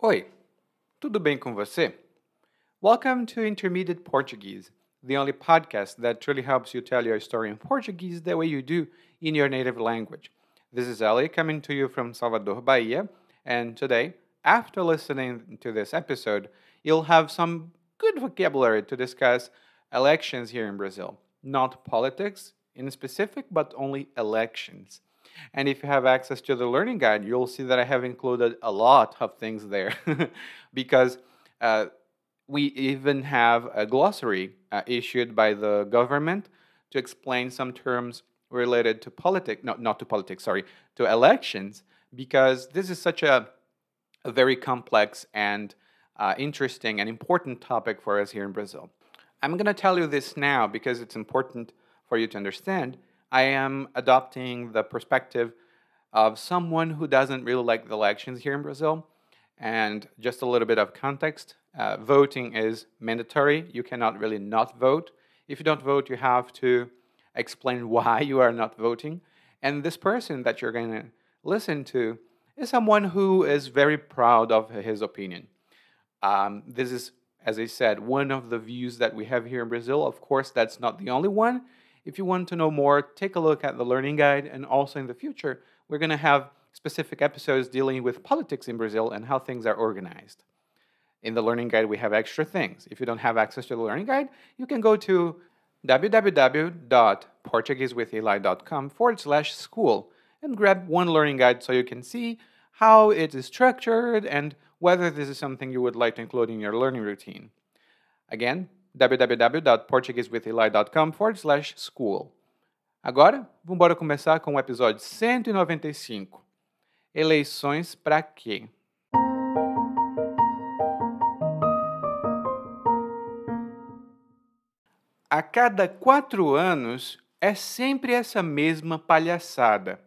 Oi, tudo bem com você? Welcome to Intermediate Portuguese, the only podcast that truly helps you tell your story in Portuguese the way you do in your native language. This is Ellie coming to you from Salvador, Bahia, and today, after listening to this episode, you'll have some good vocabulary to discuss elections here in Brazil. Not politics in specific, but only elections. And if you have access to the learning guide, you'll see that I have included a lot of things there because uh, we even have a glossary uh, issued by the government to explain some terms related to politics, no, not to politics, sorry, to elections, because this is such a, a very complex and uh, interesting and important topic for us here in Brazil. I'm going to tell you this now because it's important for you to understand. I am adopting the perspective of someone who doesn't really like the elections here in Brazil. And just a little bit of context uh, voting is mandatory. You cannot really not vote. If you don't vote, you have to explain why you are not voting. And this person that you're going to listen to is someone who is very proud of his opinion. Um, this is, as I said, one of the views that we have here in Brazil. Of course, that's not the only one. If you want to know more, take a look at the learning guide. And also in the future, we're going to have specific episodes dealing with politics in Brazil and how things are organized. In the learning guide, we have extra things. If you don't have access to the learning guide, you can go to www.portuguesewitheli.com forward slash school and grab one learning guide so you can see how it is structured and whether this is something you would like to include in your learning routine. Again, www.portuguesewitheli.com forward slash school. Agora, vamos começar com o episódio 195. Eleições para quê? A cada quatro anos é sempre essa mesma palhaçada.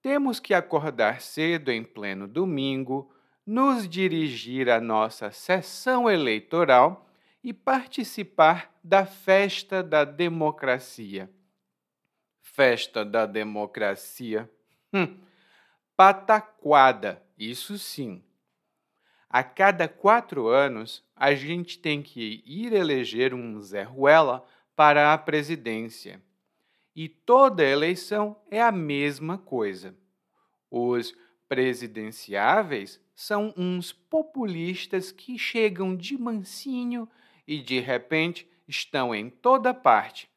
Temos que acordar cedo em pleno domingo, nos dirigir à nossa sessão eleitoral e participar da festa da democracia. Festa da democracia. Hum, pataquada, isso sim. A cada quatro anos, a gente tem que ir eleger um Zé Ruela para a presidência. E toda eleição é a mesma coisa. Os presidenciáveis são uns populistas que chegam de mansinho e de repente estão em toda parte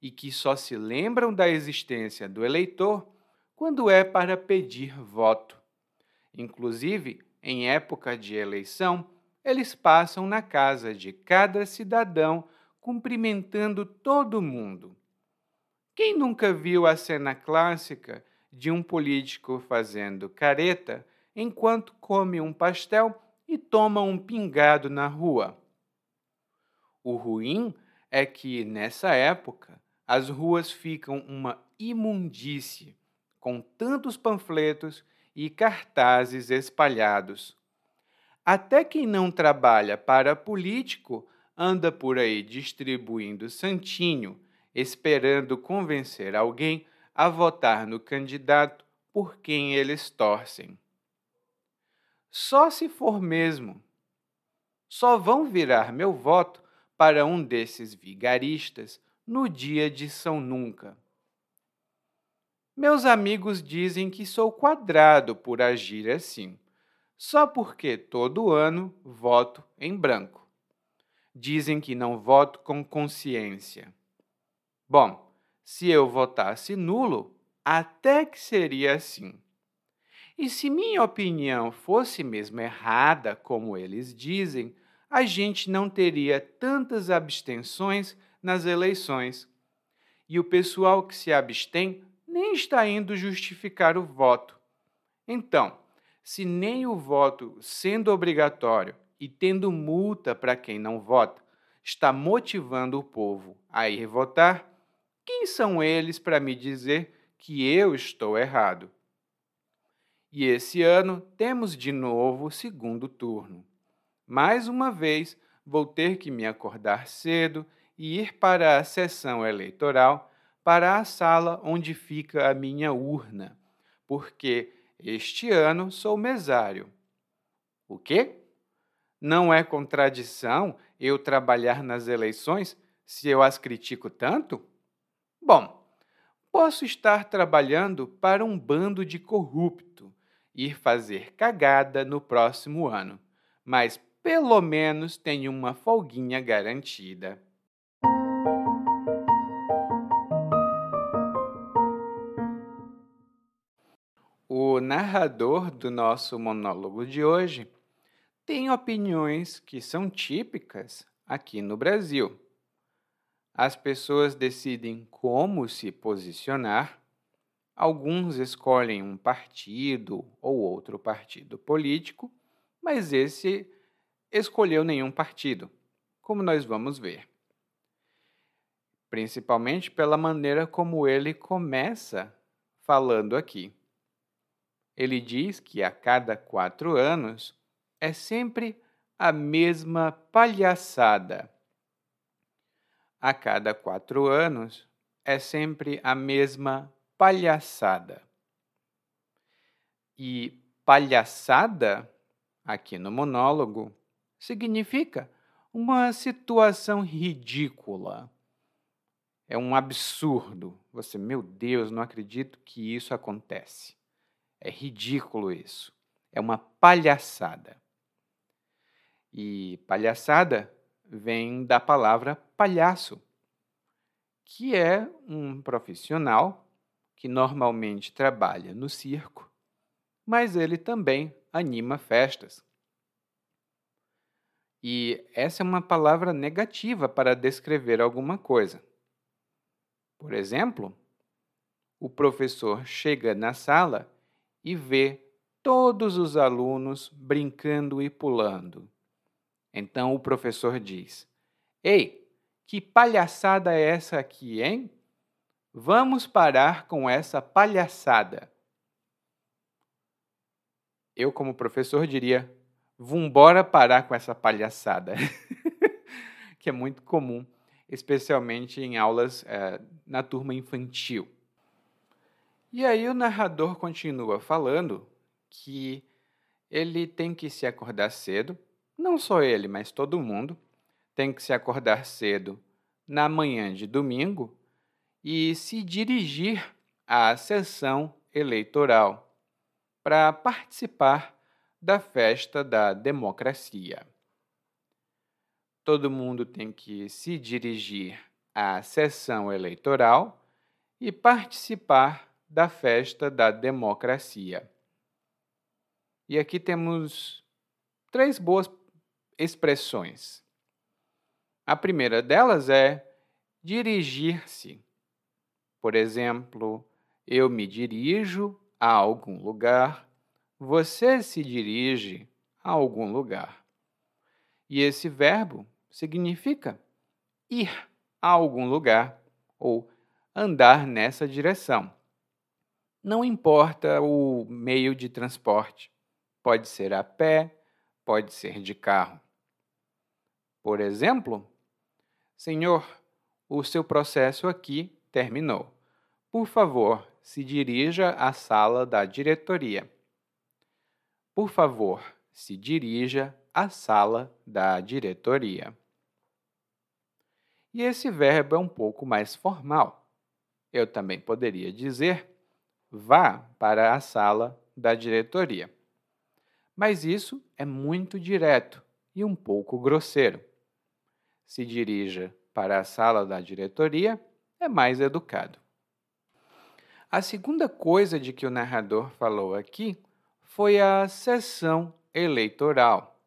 e que só se lembram da existência do eleitor quando é para pedir voto. Inclusive, em época de eleição, eles passam na casa de cada cidadão cumprimentando todo mundo. Quem nunca viu a cena clássica de um político fazendo careta enquanto come um pastel e toma um pingado na rua? O ruim é que, nessa época, as ruas ficam uma imundície, com tantos panfletos e cartazes espalhados. Até quem não trabalha para político anda por aí distribuindo santinho, esperando convencer alguém a votar no candidato por quem eles torcem. Só se for mesmo. Só vão virar meu voto para um desses vigaristas no dia de São Nunca. Meus amigos dizem que sou quadrado por agir assim, só porque todo ano voto em branco. Dizem que não voto com consciência. Bom, se eu votasse nulo, até que seria assim. E se minha opinião fosse mesmo errada, como eles dizem, a gente não teria tantas abstenções nas eleições. E o pessoal que se abstém nem está indo justificar o voto. Então, se nem o voto, sendo obrigatório e tendo multa para quem não vota, está motivando o povo a ir votar, quem são eles para me dizer que eu estou errado? E esse ano temos de novo o segundo turno. Mais uma vez, vou ter que me acordar cedo e ir para a sessão eleitoral para a sala onde fica a minha urna, porque este ano sou mesário. O quê? Não é contradição eu trabalhar nas eleições se eu as critico tanto? Bom, posso estar trabalhando para um bando de corrupto, ir fazer cagada no próximo ano, mas pelo menos tenho uma folguinha garantida. O narrador do nosso monólogo de hoje tem opiniões que são típicas aqui no Brasil. As pessoas decidem como se posicionar, alguns escolhem um partido ou outro partido político, mas esse escolheu nenhum partido, como nós vamos ver. Principalmente pela maneira como ele começa falando aqui. Ele diz que a cada quatro anos é sempre a mesma palhaçada. A cada quatro anos é sempre a mesma palhaçada. E palhaçada, aqui no monólogo, significa uma situação ridícula. É um absurdo. Você, meu Deus, não acredito que isso acontece. É ridículo isso. É uma palhaçada. E palhaçada vem da palavra palhaço, que é um profissional que normalmente trabalha no circo, mas ele também anima festas. E essa é uma palavra negativa para descrever alguma coisa. Por exemplo, o professor chega na sala e vê todos os alunos brincando e pulando. Então o professor diz: Ei, que palhaçada é essa aqui, hein? Vamos parar com essa palhaçada. Eu, como professor, diria: Vambora parar com essa palhaçada. que é muito comum, especialmente em aulas é, na turma infantil. E aí o narrador continua falando que ele tem que se acordar cedo, não só ele, mas todo mundo tem que se acordar cedo na manhã de domingo e se dirigir à sessão eleitoral para participar da festa da democracia. Todo mundo tem que se dirigir à sessão eleitoral e participar da festa da democracia. E aqui temos três boas expressões. A primeira delas é dirigir-se. Por exemplo, eu me dirijo a algum lugar, você se dirige a algum lugar. E esse verbo significa ir a algum lugar ou andar nessa direção. Não importa o meio de transporte, pode ser a pé, pode ser de carro. Por exemplo, Senhor, o seu processo aqui terminou. Por favor, se dirija à sala da diretoria. Por favor, se dirija à sala da diretoria. E esse verbo é um pouco mais formal. Eu também poderia dizer vá para a sala da diretoria. Mas isso é muito direto e um pouco grosseiro. Se dirija para a sala da diretoria é mais educado. A segunda coisa de que o narrador falou aqui foi a sessão eleitoral.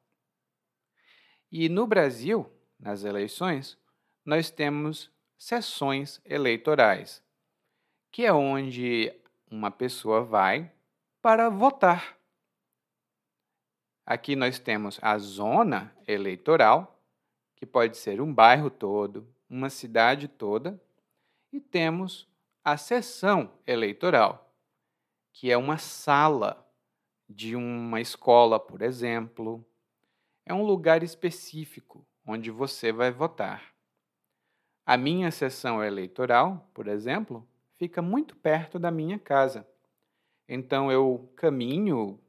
E no Brasil, nas eleições, nós temos sessões eleitorais, que é onde uma pessoa vai para votar. Aqui nós temos a zona eleitoral, que pode ser um bairro todo, uma cidade toda, e temos a sessão eleitoral, que é uma sala de uma escola, por exemplo. É um lugar específico onde você vai votar. A minha sessão eleitoral, por exemplo, fica muito perto da minha casa. Então eu caminho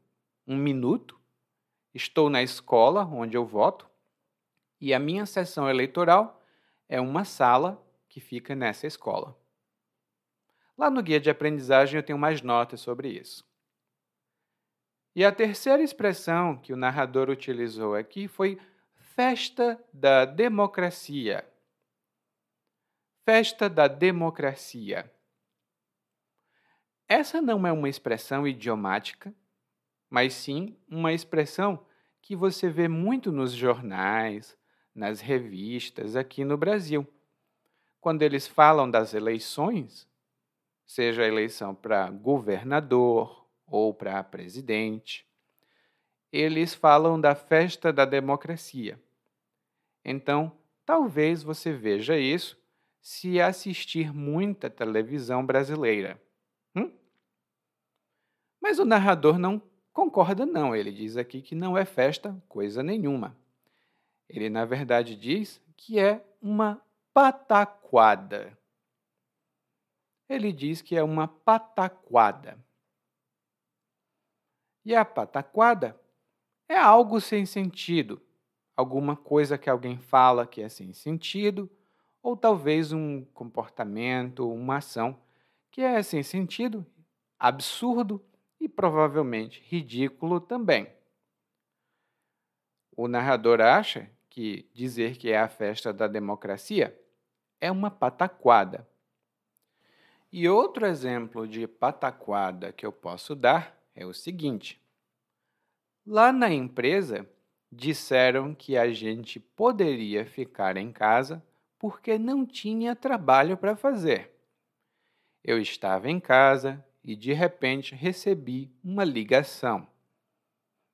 um minuto Estou na escola onde eu voto e a minha sessão eleitoral é uma sala que fica nessa escola. Lá no guia de aprendizagem eu tenho mais notas sobre isso. E a terceira expressão que o narrador utilizou aqui foi festa da democracia. Festa da democracia. Essa não é uma expressão idiomática, mas sim uma expressão que você vê muito nos jornais, nas revistas aqui no Brasil. Quando eles falam das eleições, seja a eleição para governador ou para presidente, eles falam da festa da democracia. Então, talvez você veja isso se assistir muita televisão brasileira. Hum? Mas o narrador não concorda, não. Ele diz aqui que não é festa coisa nenhuma. Ele, na verdade, diz que é uma pataquada. Ele diz que é uma pataquada. E a pataquada é algo sem sentido, alguma coisa que alguém fala que é sem sentido, ou talvez um comportamento, uma ação que é sem sentido, absurdo e provavelmente ridículo também. O narrador acha que dizer que é a festa da democracia é uma pataquada. E outro exemplo de pataquada que eu posso dar é o seguinte: lá na empresa disseram que a gente poderia ficar em casa porque não tinha trabalho para fazer. Eu estava em casa e de repente recebi uma ligação.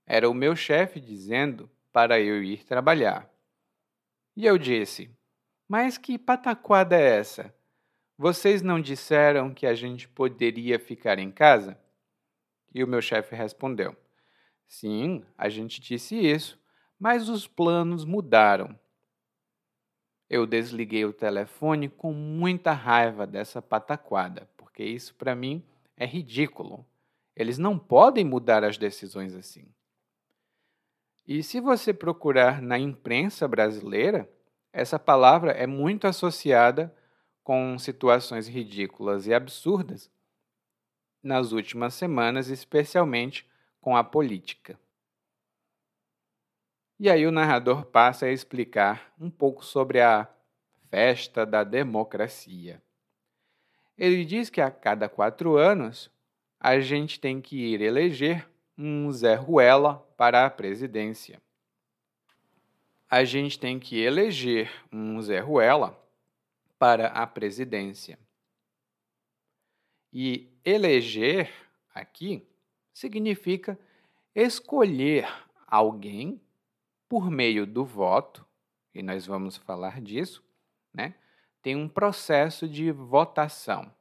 Era o meu chefe dizendo para eu ir trabalhar. E eu disse: Mas que pataquada é essa? Vocês não disseram que a gente poderia ficar em casa? E o meu chefe respondeu: Sim, a gente disse isso, mas os planos mudaram. Eu desliguei o telefone com muita raiva dessa pataquada, porque isso para mim é ridículo. Eles não podem mudar as decisões assim. E se você procurar na imprensa brasileira, essa palavra é muito associada com situações ridículas e absurdas nas últimas semanas, especialmente com a política. E aí o narrador passa a explicar um pouco sobre a festa da democracia. Ele diz que a cada quatro anos a gente tem que ir eleger um Zé Ruela para a presidência. A gente tem que eleger um Zé Ruela para a presidência. E eleger aqui significa escolher alguém por meio do voto, e nós vamos falar disso, né? Tem um processo de votação.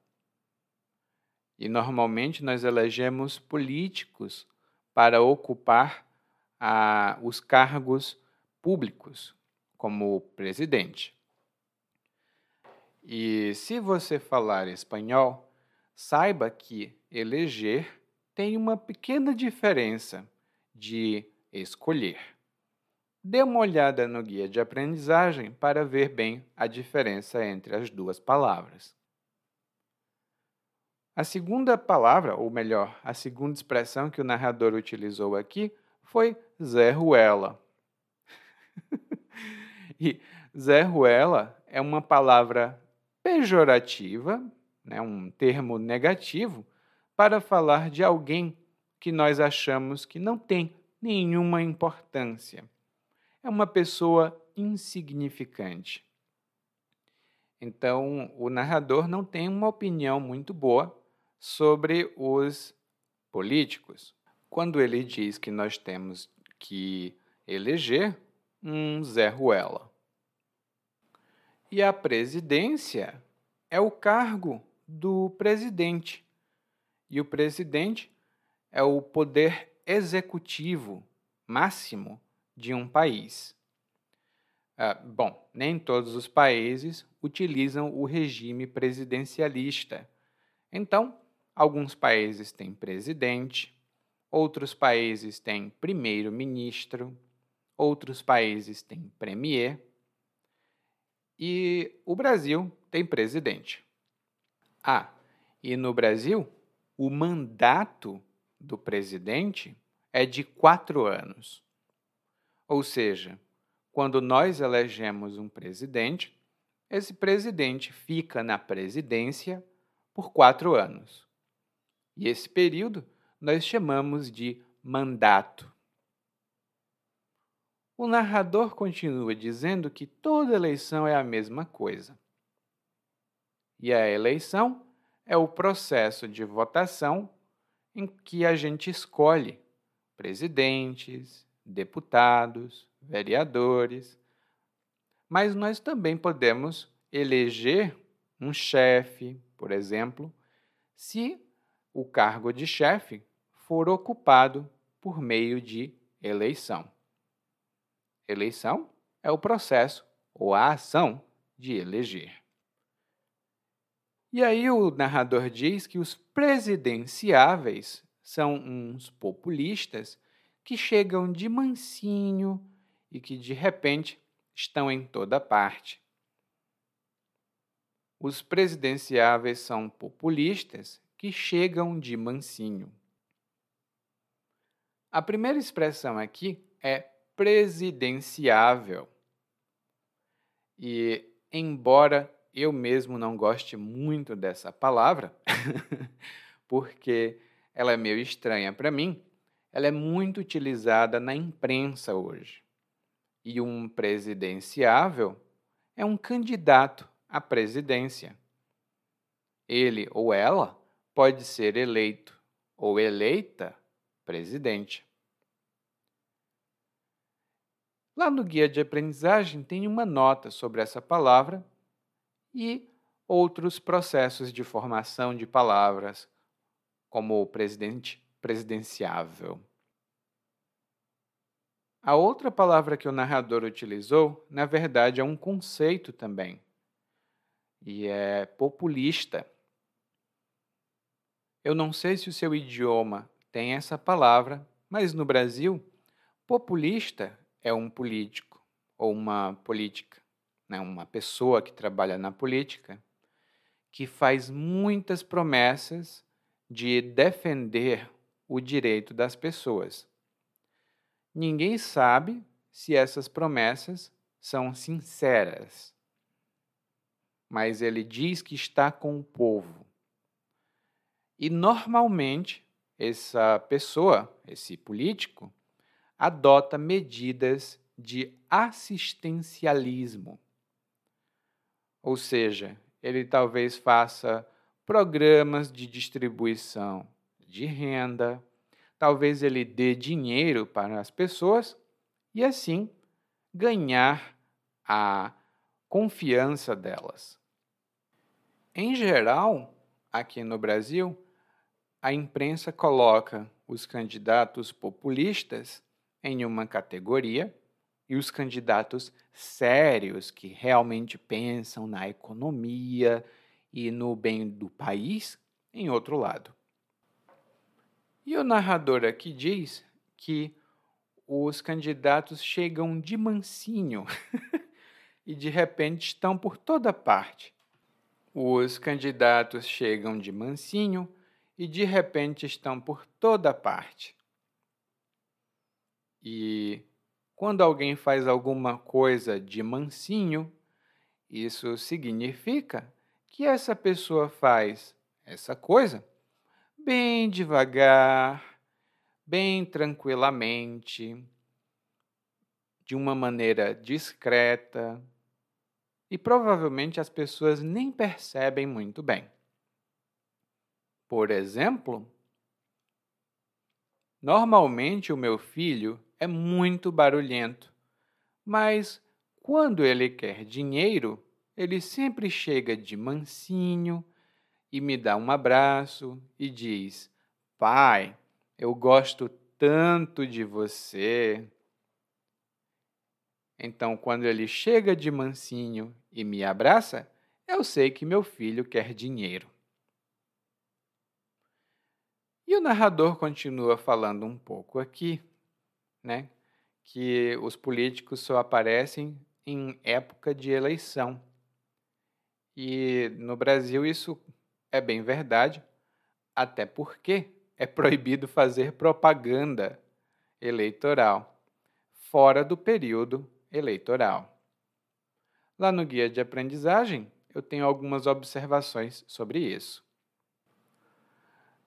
E normalmente nós elegemos políticos para ocupar ah, os cargos públicos, como presidente. E se você falar espanhol, saiba que eleger tem uma pequena diferença de escolher. Dê uma olhada no guia de aprendizagem para ver bem a diferença entre as duas palavras. A segunda palavra, ou melhor, a segunda expressão que o narrador utilizou aqui foi Zé Ruela. e Zé Ruela é uma palavra pejorativa, né, um termo negativo, para falar de alguém que nós achamos que não tem nenhuma importância. É uma pessoa insignificante. Então, o narrador não tem uma opinião muito boa sobre os políticos. Quando ele diz que nós temos que eleger um Zé Ruela. E a presidência é o cargo do presidente. E o presidente é o poder executivo máximo de um país. Ah, bom, nem todos os países utilizam o regime presidencialista. Então, Alguns países têm presidente, outros países têm primeiro-ministro, outros países têm premier e o Brasil tem presidente. Ah, e no Brasil, o mandato do presidente é de quatro anos. Ou seja, quando nós elegemos um presidente, esse presidente fica na presidência por quatro anos. E esse período nós chamamos de mandato. O narrador continua dizendo que toda eleição é a mesma coisa. E a eleição é o processo de votação em que a gente escolhe presidentes, deputados, vereadores. Mas nós também podemos eleger um chefe, por exemplo, se o cargo de chefe for ocupado por meio de eleição. Eleição é o processo ou a ação de eleger. E aí o narrador diz que os presidenciáveis são uns populistas que chegam de mansinho e que de repente estão em toda parte. Os presidenciáveis são populistas que chegam de mansinho. A primeira expressão aqui é presidenciável. E, embora eu mesmo não goste muito dessa palavra, porque ela é meio estranha para mim, ela é muito utilizada na imprensa hoje. E um presidenciável é um candidato à presidência. Ele ou ela pode ser eleito ou eleita presidente. Lá no guia de aprendizagem tem uma nota sobre essa palavra e outros processos de formação de palavras, como o presidente presidenciável. A outra palavra que o narrador utilizou, na verdade, é um conceito também, e é populista. Eu não sei se o seu idioma tem essa palavra, mas no Brasil, populista é um político ou uma política, né? uma pessoa que trabalha na política, que faz muitas promessas de defender o direito das pessoas. Ninguém sabe se essas promessas são sinceras, mas ele diz que está com o povo. E normalmente essa pessoa, esse político, adota medidas de assistencialismo. Ou seja, ele talvez faça programas de distribuição de renda, talvez ele dê dinheiro para as pessoas e assim ganhar a confiança delas. Em geral, aqui no Brasil, a imprensa coloca os candidatos populistas em uma categoria e os candidatos sérios que realmente pensam na economia e no bem do país em outro lado. E o narrador aqui diz que os candidatos chegam de mansinho e de repente estão por toda parte. Os candidatos chegam de mansinho e de repente estão por toda parte. E quando alguém faz alguma coisa de mansinho, isso significa que essa pessoa faz essa coisa bem devagar, bem tranquilamente, de uma maneira discreta, e provavelmente as pessoas nem percebem muito bem. Por exemplo, normalmente o meu filho é muito barulhento, mas quando ele quer dinheiro, ele sempre chega de mansinho, e me dá um abraço e diz: Pai, eu gosto tanto de você. Então, quando ele chega de mansinho e me abraça, eu sei que meu filho quer dinheiro. E o narrador continua falando um pouco aqui, né, que os políticos só aparecem em época de eleição. E no Brasil isso é bem verdade, até porque é proibido fazer propaganda eleitoral fora do período eleitoral. Lá no guia de aprendizagem, eu tenho algumas observações sobre isso.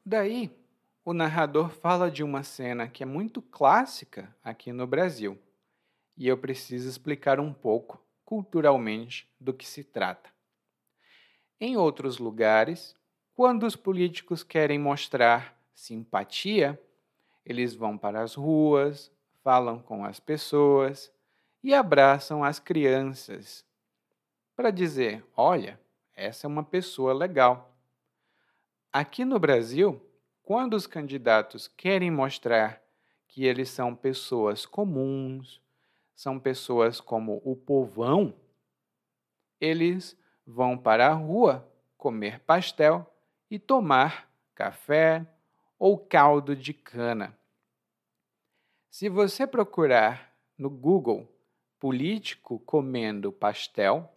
Daí, o narrador fala de uma cena que é muito clássica aqui no Brasil, e eu preciso explicar um pouco, culturalmente, do que se trata. Em outros lugares, quando os políticos querem mostrar simpatia, eles vão para as ruas, falam com as pessoas e abraçam as crianças para dizer: olha, essa é uma pessoa legal. Aqui no Brasil, quando os candidatos querem mostrar que eles são pessoas comuns, são pessoas como o povão, eles vão para a rua comer pastel e tomar café ou caldo de cana. Se você procurar no Google político comendo pastel,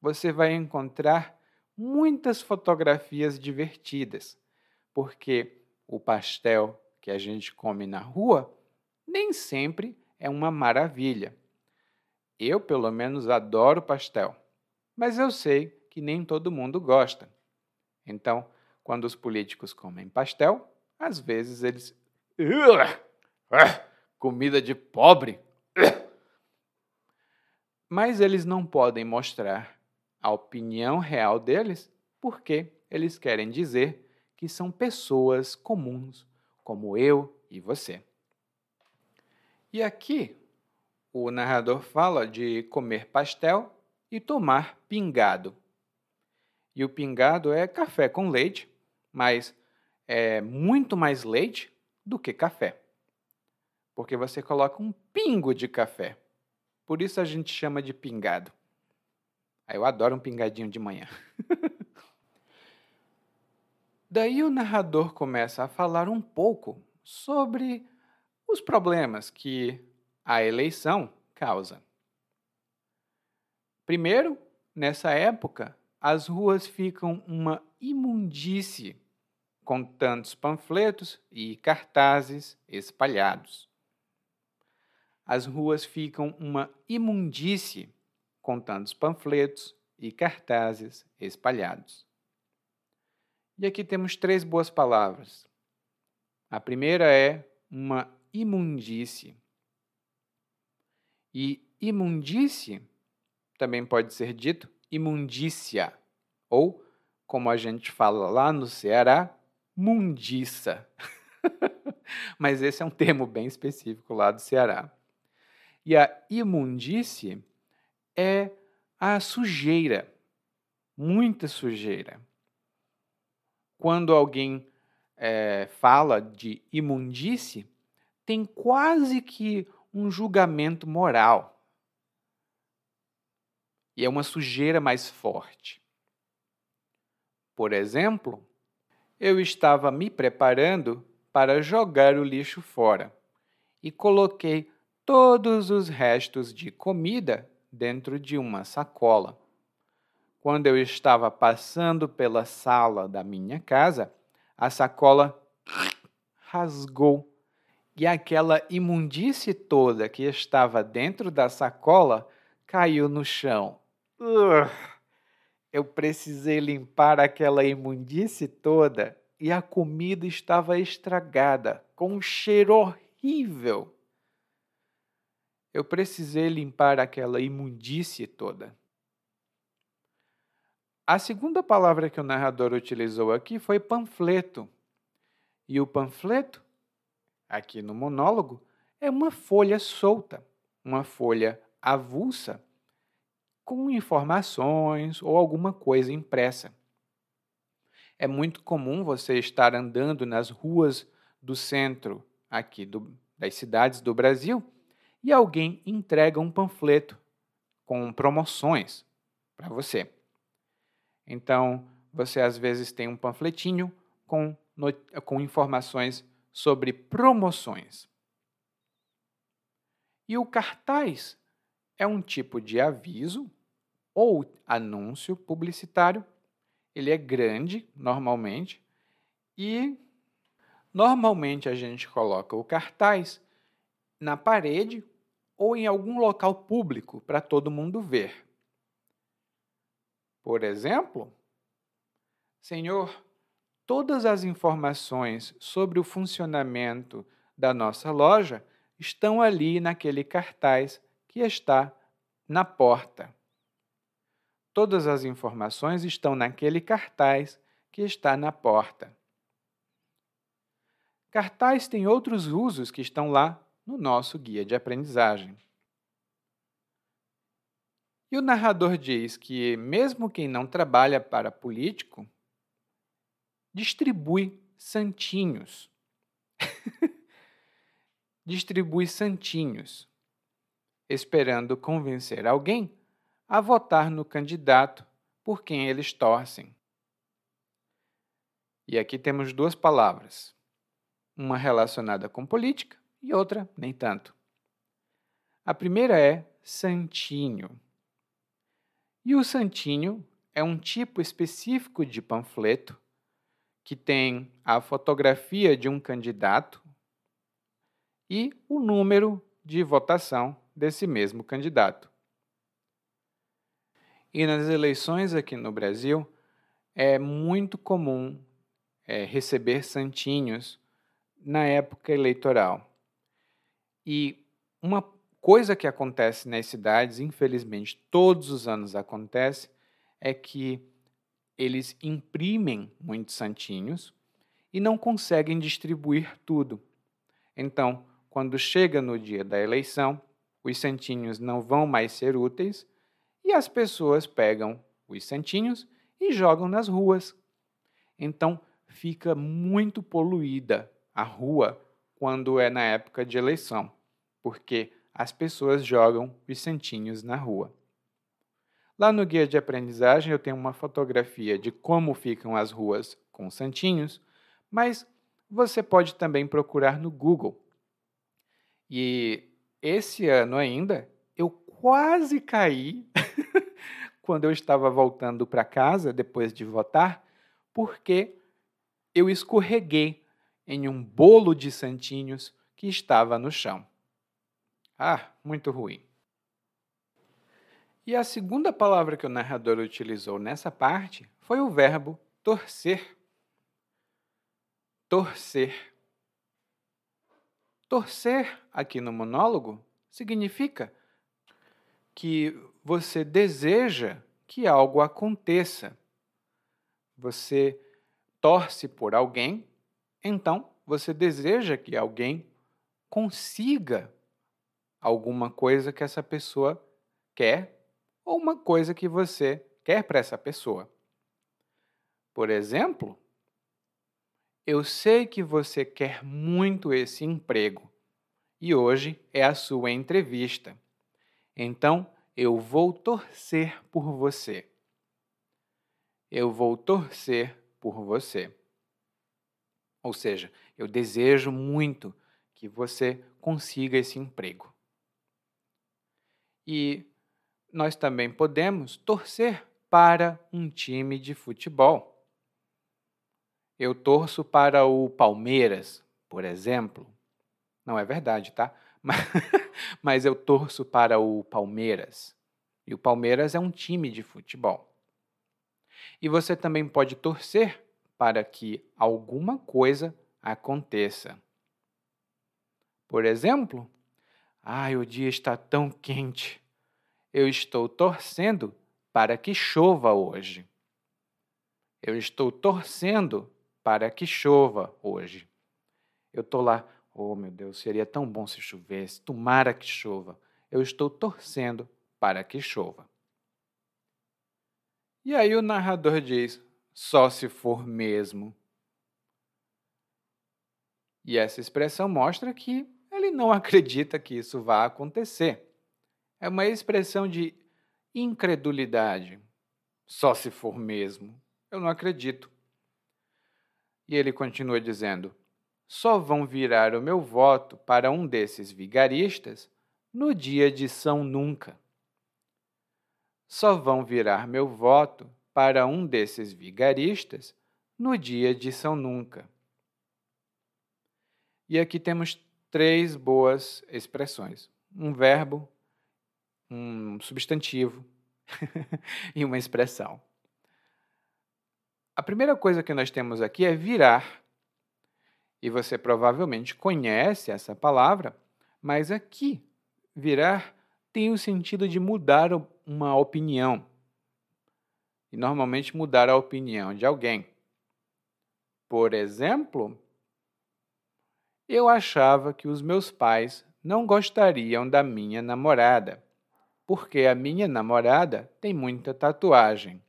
você vai encontrar muitas fotografias divertidas, porque o pastel que a gente come na rua nem sempre é uma maravilha. Eu, pelo menos, adoro pastel, mas eu sei que nem todo mundo gosta. Então, quando os políticos comem pastel, às vezes eles. Comida de pobre! Mas eles não podem mostrar a opinião real deles porque eles querem dizer que são pessoas comuns, como eu e você. E aqui, o narrador fala de comer pastel e tomar pingado. E o pingado é café com leite, mas é muito mais leite do que café. Porque você coloca um pingo de café. Por isso a gente chama de pingado. Eu adoro um pingadinho de manhã. Daí o narrador começa a falar um pouco sobre os problemas que a eleição causa. Primeiro, nessa época, as ruas ficam uma imundície com tantos panfletos e cartazes espalhados. As ruas ficam uma imundície com tantos panfletos e cartazes espalhados. E aqui temos três boas palavras. A primeira é uma imundície. E imundície também pode ser dito imundícia, ou, como a gente fala lá no Ceará, mundiça. Mas esse é um termo bem específico lá do Ceará. E a imundície é a sujeira, muita sujeira quando alguém é, fala de imundície, tem quase que um julgamento moral. E é uma sujeira mais forte. Por exemplo, eu estava me preparando para jogar o lixo fora e coloquei todos os restos de comida dentro de uma sacola. Quando eu estava passando pela sala da minha casa, a sacola rasgou e aquela imundície toda que estava dentro da sacola caiu no chão. Eu precisei limpar aquela imundície toda e a comida estava estragada, com um cheiro horrível. Eu precisei limpar aquela imundície toda. A segunda palavra que o narrador utilizou aqui foi panfleto. E o panfleto, aqui no monólogo, é uma folha solta, uma folha avulsa, com informações ou alguma coisa impressa. É muito comum você estar andando nas ruas do centro aqui do, das cidades do Brasil e alguém entrega um panfleto com promoções para você. Então, você às vezes tem um panfletinho com, com informações sobre promoções. E o cartaz é um tipo de aviso ou anúncio publicitário. Ele é grande, normalmente, e normalmente a gente coloca o cartaz na parede ou em algum local público para todo mundo ver. Por exemplo, Senhor, todas as informações sobre o funcionamento da nossa loja estão ali naquele cartaz que está na porta. Todas as informações estão naquele cartaz que está na porta. Cartaz tem outros usos que estão lá no nosso guia de aprendizagem. E o narrador diz que, mesmo quem não trabalha para político, distribui santinhos. distribui santinhos, esperando convencer alguém a votar no candidato por quem eles torcem. E aqui temos duas palavras, uma relacionada com política e outra nem tanto. A primeira é santinho. E o santinho é um tipo específico de panfleto que tem a fotografia de um candidato e o número de votação desse mesmo candidato. E nas eleições aqui no Brasil, é muito comum é, receber santinhos na época eleitoral. E uma coisa que acontece nas cidades, infelizmente todos os anos acontece, é que eles imprimem muitos santinhos e não conseguem distribuir tudo. Então, quando chega no dia da eleição, os santinhos não vão mais ser úteis e as pessoas pegam os santinhos e jogam nas ruas. Então, fica muito poluída a rua quando é na época de eleição porque as pessoas jogam os santinhos na rua. Lá no guia de aprendizagem eu tenho uma fotografia de como ficam as ruas com santinhos, mas você pode também procurar no Google. E esse ano ainda eu quase caí quando eu estava voltando para casa depois de votar, porque eu escorreguei em um bolo de santinhos que estava no chão. Ah, muito ruim. E a segunda palavra que o narrador utilizou nessa parte foi o verbo torcer. Torcer. Torcer, aqui no monólogo, significa que você deseja que algo aconteça. Você torce por alguém, então você deseja que alguém consiga alguma coisa que essa pessoa quer ou uma coisa que você quer para essa pessoa. Por exemplo, eu sei que você quer muito esse emprego e hoje é a sua entrevista. Então, eu vou torcer por você. Eu vou torcer por você. Ou seja, eu desejo muito que você consiga esse emprego. E nós também podemos torcer para um time de futebol. Eu torço para o Palmeiras, por exemplo. Não é verdade, tá? Mas eu torço para o Palmeiras. E o Palmeiras é um time de futebol. E você também pode torcer para que alguma coisa aconteça. Por exemplo, Ai, o dia está tão quente. Eu estou torcendo para que chova hoje. Eu estou torcendo para que chova hoje. Eu estou lá, oh meu Deus, seria tão bom se chovesse, tomara que chova. Eu estou torcendo para que chova. E aí o narrador diz: só se for mesmo. E essa expressão mostra que ele não acredita que isso vá acontecer. É uma expressão de incredulidade. Só se for mesmo. Eu não acredito. E ele continua dizendo: só vão virar o meu voto para um desses vigaristas no dia de São Nunca. Só vão virar meu voto para um desses vigaristas no dia de São Nunca. E aqui temos três boas expressões: um verbo, um substantivo e uma expressão. A primeira coisa que nós temos aqui é virar. E você provavelmente conhece essa palavra, mas aqui, virar tem o sentido de mudar uma opinião. E normalmente mudar a opinião de alguém. Por exemplo, eu achava que os meus pais não gostariam da minha namorada, porque a minha namorada tem muita tatuagem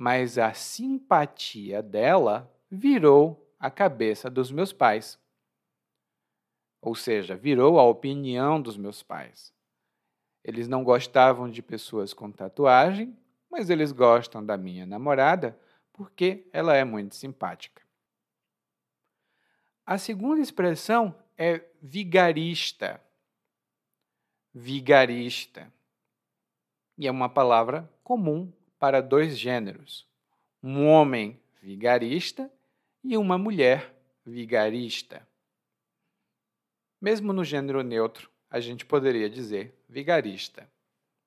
mas a simpatia dela virou a cabeça dos meus pais. Ou seja, virou a opinião dos meus pais. Eles não gostavam de pessoas com tatuagem, mas eles gostam da minha namorada porque ela é muito simpática. A segunda expressão é vigarista. Vigarista. E é uma palavra comum para dois gêneros: um homem vigarista e uma mulher vigarista. Mesmo no gênero neutro, a gente poderia dizer vigarista,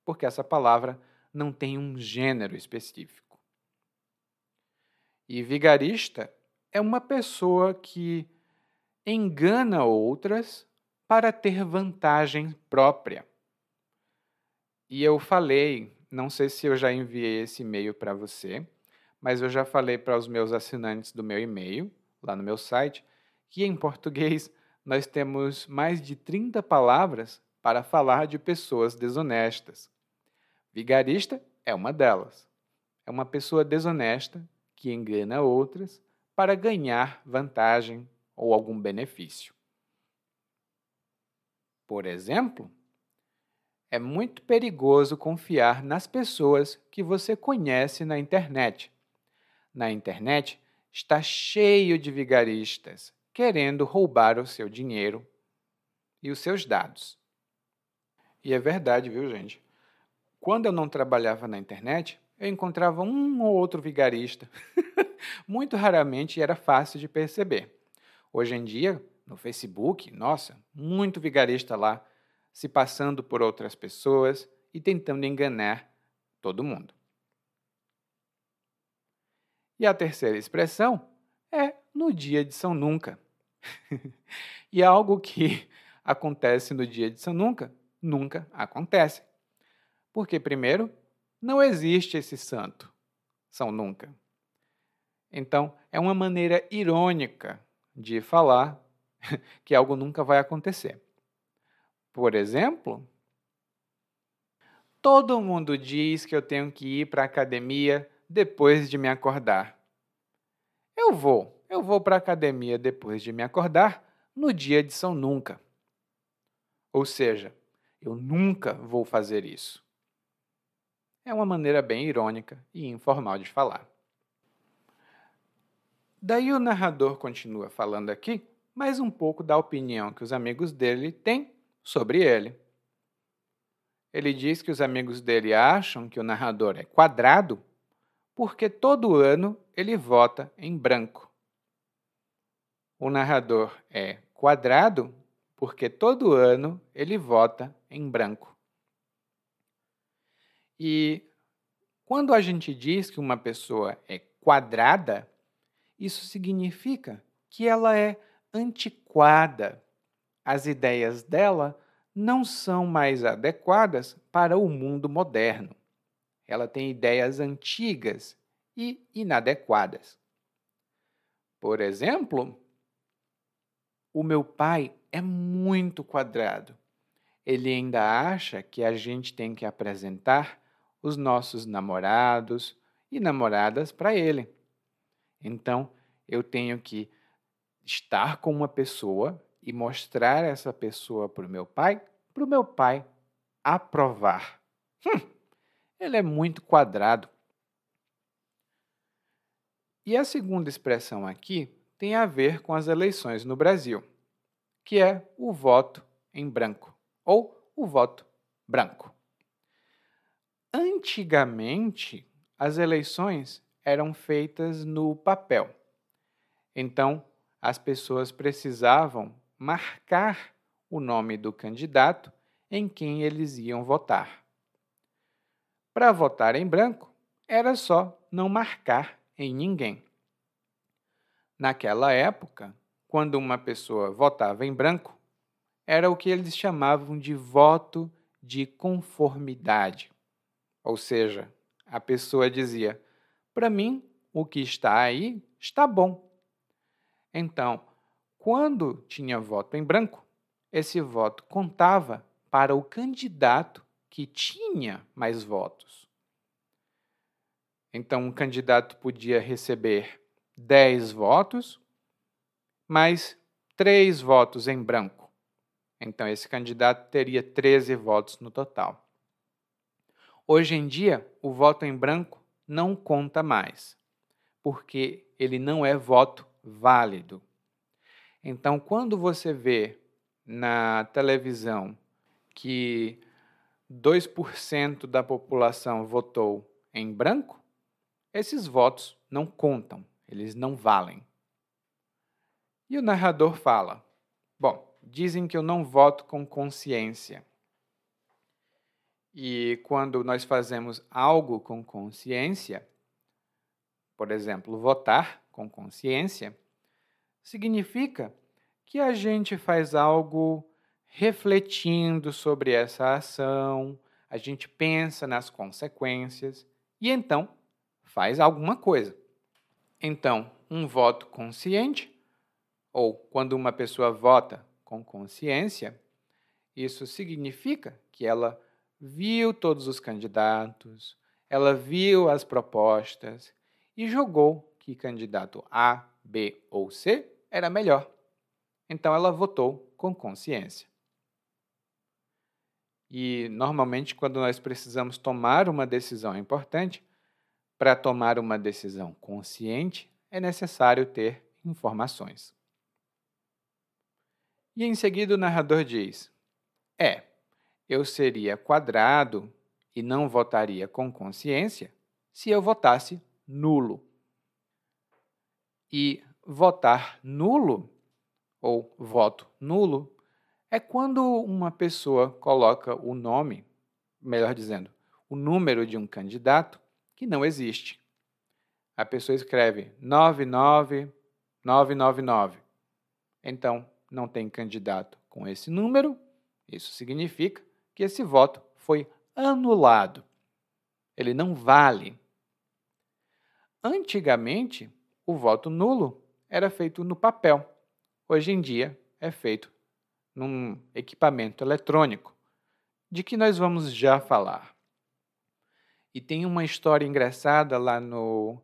porque essa palavra não tem um gênero específico. E vigarista é uma pessoa que engana outras para ter vantagem própria. E eu falei não sei se eu já enviei esse e-mail para você, mas eu já falei para os meus assinantes do meu e-mail, lá no meu site, que em português nós temos mais de 30 palavras para falar de pessoas desonestas. Vigarista é uma delas. É uma pessoa desonesta que engana outras para ganhar vantagem ou algum benefício. Por exemplo, é muito perigoso confiar nas pessoas que você conhece na internet. Na internet está cheio de vigaristas querendo roubar o seu dinheiro e os seus dados. E é verdade, viu, gente? Quando eu não trabalhava na internet, eu encontrava um ou outro vigarista. Muito raramente era fácil de perceber. Hoje em dia, no Facebook, nossa, muito vigarista lá se passando por outras pessoas e tentando enganar todo mundo. E a terceira expressão é no dia de São Nunca. e é algo que acontece no dia de São Nunca, nunca acontece. Porque, primeiro, não existe esse santo, São Nunca. Então, é uma maneira irônica de falar que algo nunca vai acontecer. Por exemplo, todo mundo diz que eu tenho que ir para a academia depois de me acordar. Eu vou, eu vou para a academia depois de me acordar no dia de São Nunca. Ou seja, eu nunca vou fazer isso. É uma maneira bem irônica e informal de falar. Daí o narrador continua falando aqui mais um pouco da opinião que os amigos dele têm sobre ele. Ele diz que os amigos dele acham que o narrador é quadrado porque todo ano ele vota em branco. O narrador é quadrado porque todo ano ele vota em branco. E quando a gente diz que uma pessoa é quadrada, isso significa que ela é antiquada, as ideias dela não são mais adequadas para o mundo moderno. Ela tem ideias antigas e inadequadas. Por exemplo, o meu pai é muito quadrado. Ele ainda acha que a gente tem que apresentar os nossos namorados e namoradas para ele. Então, eu tenho que estar com uma pessoa e mostrar essa pessoa para o meu pai, para o meu pai aprovar. Hum, ele é muito quadrado. E a segunda expressão aqui tem a ver com as eleições no Brasil, que é o voto em branco ou o voto branco. Antigamente, as eleições eram feitas no papel. Então, as pessoas precisavam marcar o nome do candidato em quem eles iam votar. Para votar em branco, era só não marcar em ninguém. Naquela época, quando uma pessoa votava em branco, era o que eles chamavam de voto de conformidade. Ou seja, a pessoa dizia: para mim, o que está aí está bom. Então, quando tinha voto em branco, esse voto contava para o candidato que tinha mais votos. Então, um candidato podia receber 10 votos, mais 3 votos em branco. Então, esse candidato teria 13 votos no total. Hoje em dia, o voto em branco não conta mais, porque ele não é voto válido. Então, quando você vê na televisão que 2% da população votou em branco, esses votos não contam, eles não valem. E o narrador fala: Bom, dizem que eu não voto com consciência. E quando nós fazemos algo com consciência, por exemplo, votar com consciência, significa que a gente faz algo refletindo sobre essa ação, a gente pensa nas consequências e então faz alguma coisa. Então, um voto consciente, ou quando uma pessoa vota com consciência, isso significa que ela viu todos os candidatos, ela viu as propostas e julgou que candidato A, B ou C era melhor. Então ela votou com consciência. E normalmente, quando nós precisamos tomar uma decisão importante, para tomar uma decisão consciente, é necessário ter informações. E em seguida o narrador diz: É, eu seria quadrado e não votaria com consciência se eu votasse nulo. E votar nulo, ou voto nulo, é quando uma pessoa coloca o nome, melhor dizendo, o número de um candidato que não existe. A pessoa escreve 99999. Então, não tem candidato com esse número, isso significa que esse voto foi anulado. Ele não vale. Antigamente, o voto nulo era feito no papel. Hoje em dia, é feito num equipamento eletrônico, de que nós vamos já falar. E tem uma história engraçada lá no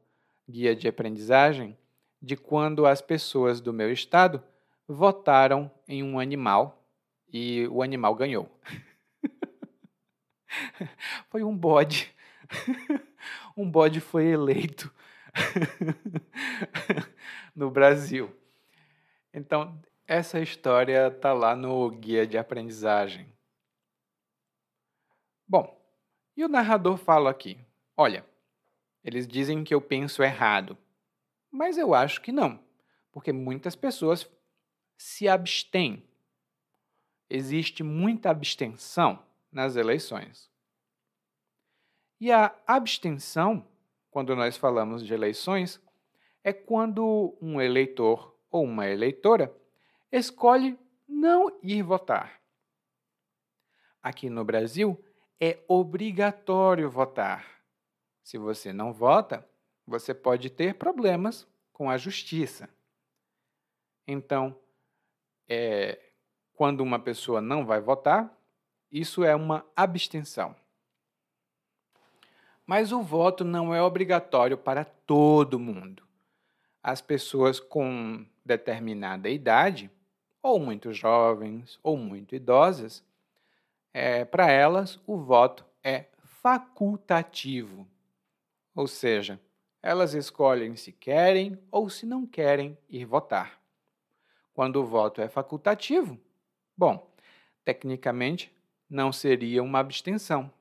guia de aprendizagem de quando as pessoas do meu estado votaram em um animal e o animal ganhou. foi um bode. um bode foi eleito no Brasil. Então, essa história está lá no guia de aprendizagem. Bom, e o narrador fala aqui: olha, eles dizem que eu penso errado, mas eu acho que não, porque muitas pessoas se abstêm. Existe muita abstenção nas eleições. E a abstenção, quando nós falamos de eleições, é quando um eleitor ou uma eleitora escolhe não ir votar. Aqui no Brasil, é obrigatório votar. Se você não vota, você pode ter problemas com a justiça. Então, é, quando uma pessoa não vai votar, isso é uma abstenção. Mas o voto não é obrigatório para todo mundo. As pessoas com determinada idade, ou muito jovens, ou muito idosas, é, para elas o voto é facultativo, ou seja, elas escolhem se querem ou se não querem ir votar. Quando o voto é facultativo, bom, tecnicamente não seria uma abstenção.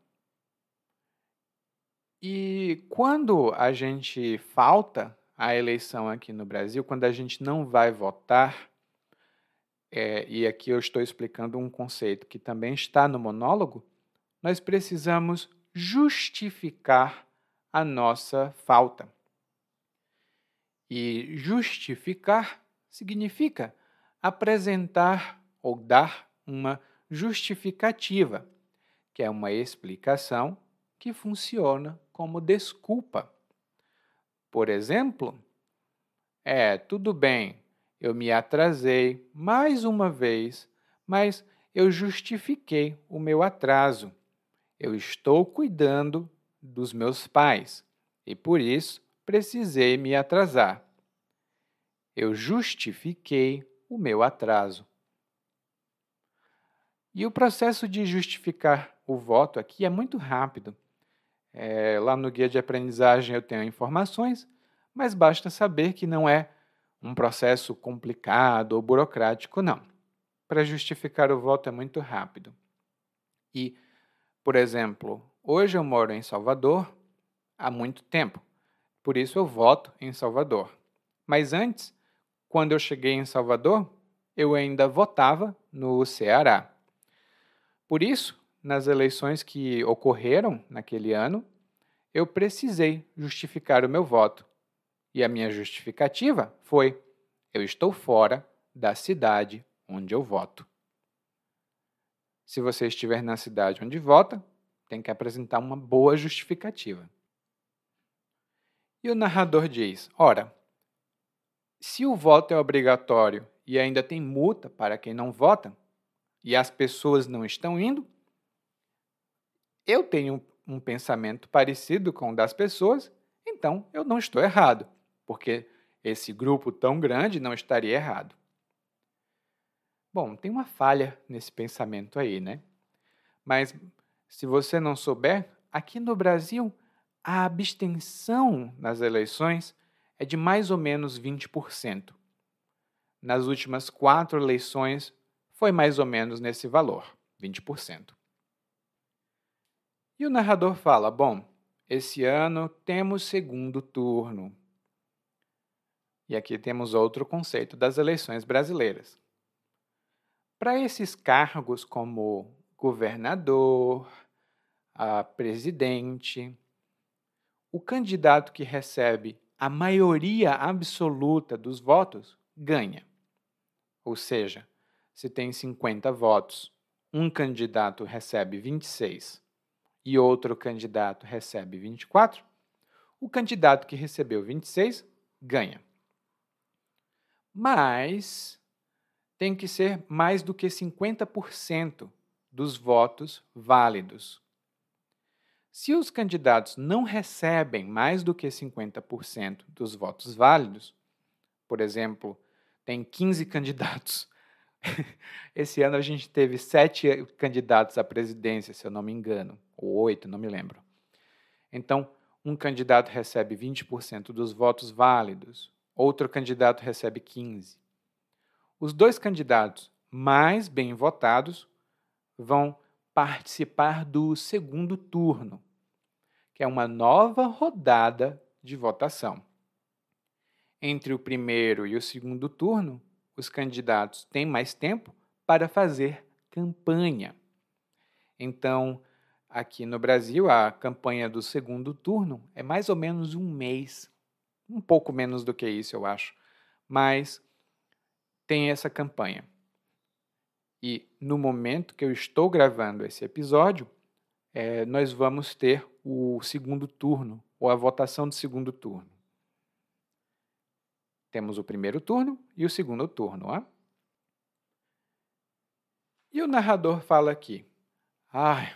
E quando a gente falta à eleição aqui no Brasil, quando a gente não vai votar, é, e aqui eu estou explicando um conceito que também está no monólogo, nós precisamos justificar a nossa falta. E justificar significa apresentar ou dar uma justificativa, que é uma explicação que funciona como desculpa. Por exemplo, é, tudo bem, eu me atrasei mais uma vez, mas eu justifiquei o meu atraso. Eu estou cuidando dos meus pais e por isso precisei me atrasar. Eu justifiquei o meu atraso. E o processo de justificar o voto aqui é muito rápido. É, lá no guia de aprendizagem eu tenho informações, mas basta saber que não é um processo complicado ou burocrático, não. Para justificar o voto é muito rápido. E, por exemplo, hoje eu moro em Salvador há muito tempo, por isso eu voto em Salvador. Mas antes, quando eu cheguei em Salvador, eu ainda votava no Ceará. Por isso, nas eleições que ocorreram naquele ano, eu precisei justificar o meu voto. E a minha justificativa foi: eu estou fora da cidade onde eu voto. Se você estiver na cidade onde vota, tem que apresentar uma boa justificativa. E o narrador diz: ora, se o voto é obrigatório e ainda tem multa para quem não vota, e as pessoas não estão indo, eu tenho um pensamento parecido com o das pessoas, então eu não estou errado, porque esse grupo tão grande não estaria errado. Bom, tem uma falha nesse pensamento aí, né? Mas se você não souber, aqui no Brasil, a abstenção nas eleições é de mais ou menos 20%. Nas últimas quatro eleições, foi mais ou menos nesse valor, 20%. E o narrador fala: Bom, esse ano temos segundo turno. E aqui temos outro conceito das eleições brasileiras. Para esses cargos como governador, presidente, o candidato que recebe a maioria absoluta dos votos ganha. Ou seja, se tem 50 votos, um candidato recebe 26 e outro candidato recebe 24, o candidato que recebeu 26 ganha. Mas tem que ser mais do que 50% dos votos válidos. Se os candidatos não recebem mais do que 50% dos votos válidos, por exemplo, tem 15 candidatos. Esse ano a gente teve sete candidatos à presidência, se eu não me engano ou oito, não me lembro. Então, um candidato recebe 20% dos votos válidos, outro candidato recebe 15%. Os dois candidatos mais bem votados vão participar do segundo turno, que é uma nova rodada de votação. Entre o primeiro e o segundo turno, os candidatos têm mais tempo para fazer campanha. Então, Aqui no Brasil, a campanha do segundo turno é mais ou menos um mês, um pouco menos do que isso, eu acho, mas tem essa campanha. E no momento que eu estou gravando esse episódio, é, nós vamos ter o segundo turno, ou a votação do segundo turno. Temos o primeiro turno e o segundo turno. Ó. E o narrador fala aqui: ah,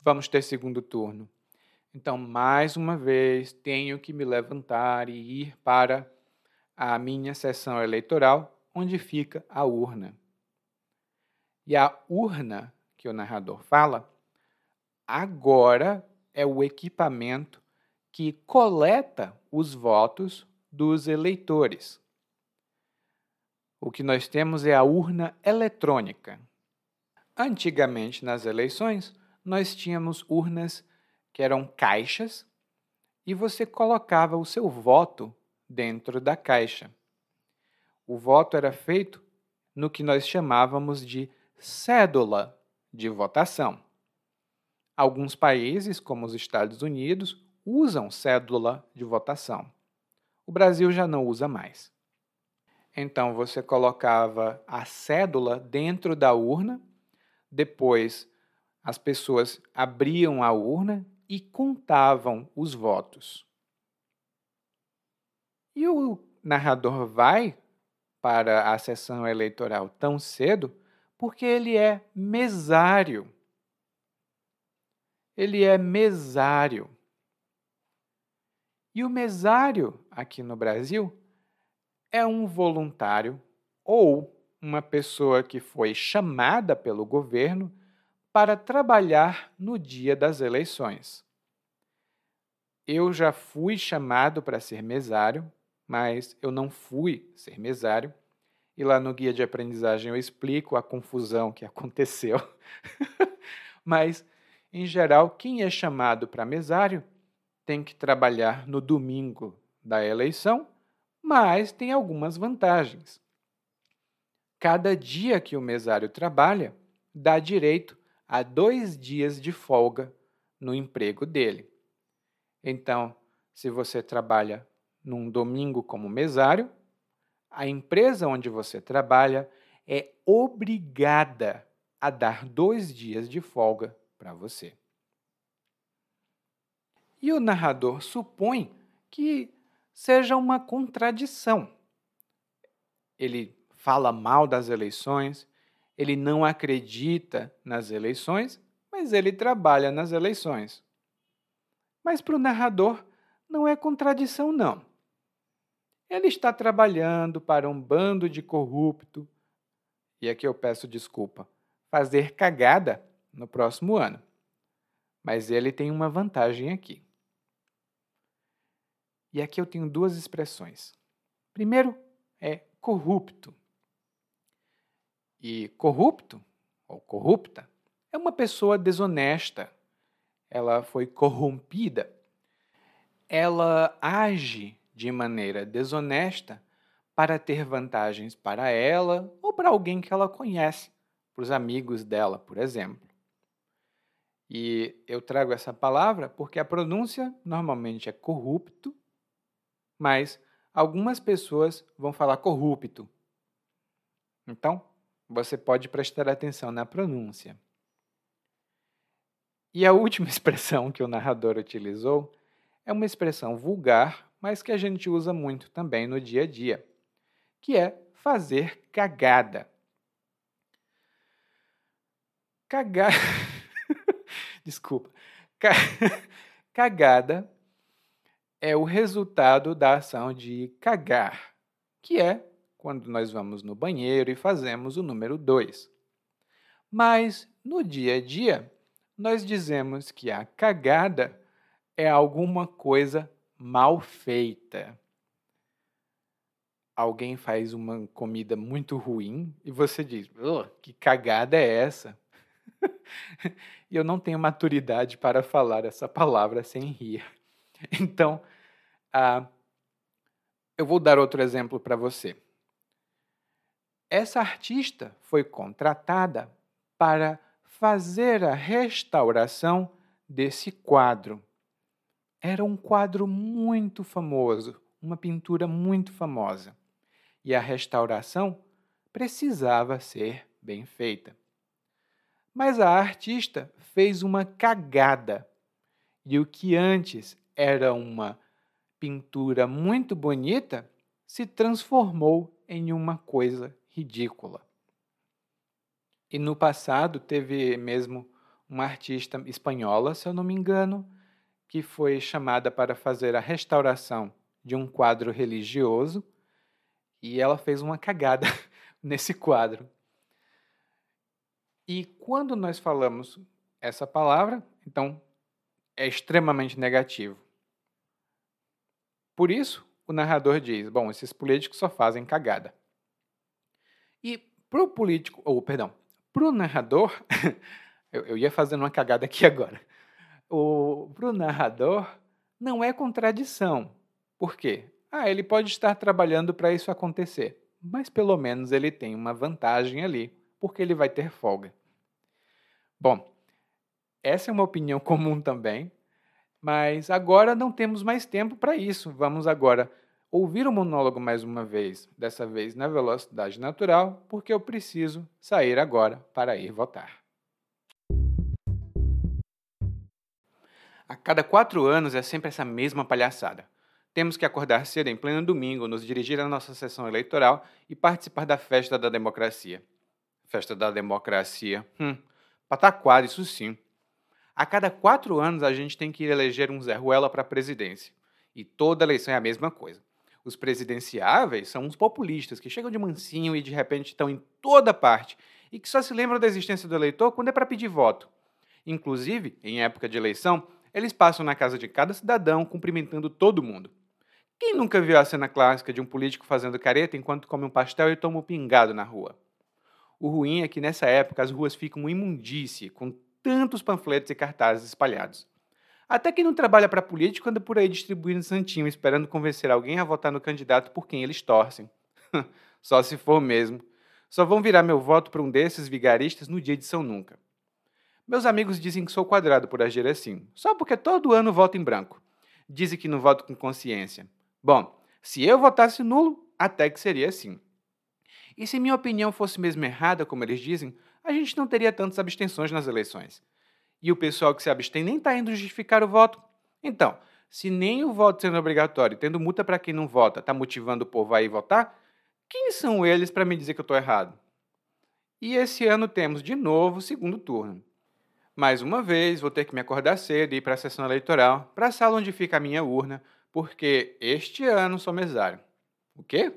vamos ter segundo turno. Então, mais uma vez, tenho que me levantar e ir para a minha sessão eleitoral, onde fica a urna. E a urna que o narrador fala, agora é o equipamento que coleta os votos dos eleitores. O que nós temos é a urna eletrônica. Antigamente, nas eleições, nós tínhamos urnas que eram caixas e você colocava o seu voto dentro da caixa. O voto era feito no que nós chamávamos de cédula de votação. Alguns países, como os Estados Unidos, usam cédula de votação. O Brasil já não usa mais. Então você colocava a cédula dentro da urna, depois as pessoas abriam a urna e contavam os votos. E o narrador vai para a sessão eleitoral tão cedo porque ele é mesário. Ele é mesário. E o mesário aqui no Brasil é um voluntário ou uma pessoa que foi chamada pelo governo para trabalhar no dia das eleições. Eu já fui chamado para ser mesário, mas eu não fui ser mesário. E lá no guia de aprendizagem eu explico a confusão que aconteceu. mas, em geral, quem é chamado para mesário tem que trabalhar no domingo da eleição, mas tem algumas vantagens. Cada dia que o mesário trabalha dá direito a dois dias de folga no emprego dele. Então, se você trabalha num domingo como mesário, a empresa onde você trabalha é obrigada a dar dois dias de folga para você. E o narrador supõe que seja uma contradição. Ele fala mal das eleições, ele não acredita nas eleições, mas ele trabalha nas eleições. Mas para o narrador não é contradição, não. Ele está trabalhando para um bando de corrupto, e aqui eu peço desculpa, fazer cagada no próximo ano. Mas ele tem uma vantagem aqui. E aqui eu tenho duas expressões. Primeiro é corrupto. E corrupto, ou corrupta, é uma pessoa desonesta. Ela foi corrompida. Ela age de maneira desonesta para ter vantagens para ela ou para alguém que ela conhece, para os amigos dela, por exemplo. E eu trago essa palavra porque a pronúncia normalmente é corrupto, mas algumas pessoas vão falar corrupto. Então, você pode prestar atenção na pronúncia. E a última expressão que o narrador utilizou é uma expressão vulgar, mas que a gente usa muito também no dia a dia, que é fazer cagada. Cagar. Desculpa. Cagada é o resultado da ação de cagar, que é quando nós vamos no banheiro e fazemos o número 2. Mas no dia a dia, nós dizemos que a cagada é alguma coisa mal feita. Alguém faz uma comida muito ruim e você diz: oh, que cagada é essa? e eu não tenho maturidade para falar essa palavra sem rir. Então, ah, eu vou dar outro exemplo para você. Essa artista foi contratada para fazer a restauração desse quadro. Era um quadro muito famoso, uma pintura muito famosa. E a restauração precisava ser bem feita. Mas a artista fez uma cagada. E o que antes era uma pintura muito bonita se transformou em uma coisa ridícula. E no passado teve mesmo uma artista espanhola, se eu não me engano, que foi chamada para fazer a restauração de um quadro religioso e ela fez uma cagada nesse quadro. E quando nós falamos essa palavra, então é extremamente negativo. Por isso, o narrador diz: bom, esses políticos só fazem cagada. E pro político, ou perdão, pro narrador, eu, eu ia fazendo uma cagada aqui agora. O, pro narrador, não é contradição. Por quê? Ah, ele pode estar trabalhando para isso acontecer, mas pelo menos ele tem uma vantagem ali, porque ele vai ter folga. Bom, essa é uma opinião comum também, mas agora não temos mais tempo para isso. Vamos agora ouvir o monólogo mais uma vez, dessa vez na velocidade natural, porque eu preciso sair agora para ir votar. A cada quatro anos é sempre essa mesma palhaçada. Temos que acordar cedo em pleno domingo, nos dirigir à nossa sessão eleitoral e participar da festa da democracia. Festa da democracia. Hum, pataquara, isso sim. A cada quatro anos a gente tem que eleger um Zé Ruela para a presidência. E toda eleição é a mesma coisa. Os presidenciáveis são uns populistas que chegam de mansinho e de repente estão em toda parte e que só se lembram da existência do eleitor quando é para pedir voto. Inclusive, em época de eleição, eles passam na casa de cada cidadão cumprimentando todo mundo. Quem nunca viu a cena clássica de um político fazendo careta enquanto come um pastel e toma um pingado na rua? O ruim é que nessa época as ruas ficam imundície, com tantos panfletos e cartazes espalhados. Até quem não trabalha para político anda por aí distribuindo santinho, esperando convencer alguém a votar no candidato por quem eles torcem. Só se for mesmo. Só vão virar meu voto para um desses vigaristas no dia de São Nunca. Meus amigos dizem que sou quadrado por agir assim, só porque todo ano voto em branco. Dizem que não voto com consciência. Bom, se eu votasse nulo, até que seria assim. E se minha opinião fosse mesmo errada, como eles dizem, a gente não teria tantas abstenções nas eleições. E o pessoal que se abstém nem está indo justificar o voto. Então, se nem o voto sendo obrigatório, tendo multa para quem não vota, está motivando o povo a ir votar, quem são eles para me dizer que eu estou errado? E esse ano temos de novo o segundo turno. Mais uma vez, vou ter que me acordar cedo e ir para a sessão eleitoral, para a sala onde fica a minha urna, porque este ano sou mesário. O quê?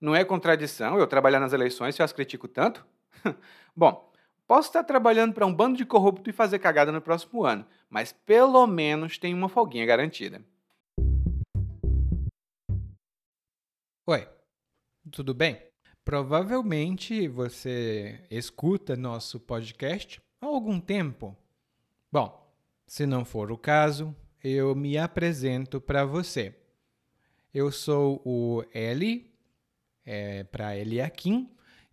Não é contradição eu trabalhar nas eleições se eu as critico tanto? Bom, posso estar trabalhando para um bando de corrupto e fazer cagada no próximo ano, mas pelo menos tem uma folguinha garantida. Oi, tudo bem? Provavelmente você escuta nosso podcast há algum tempo. Bom, se não for o caso, eu me apresento para você. Eu sou o Eli, é, para Eliakim,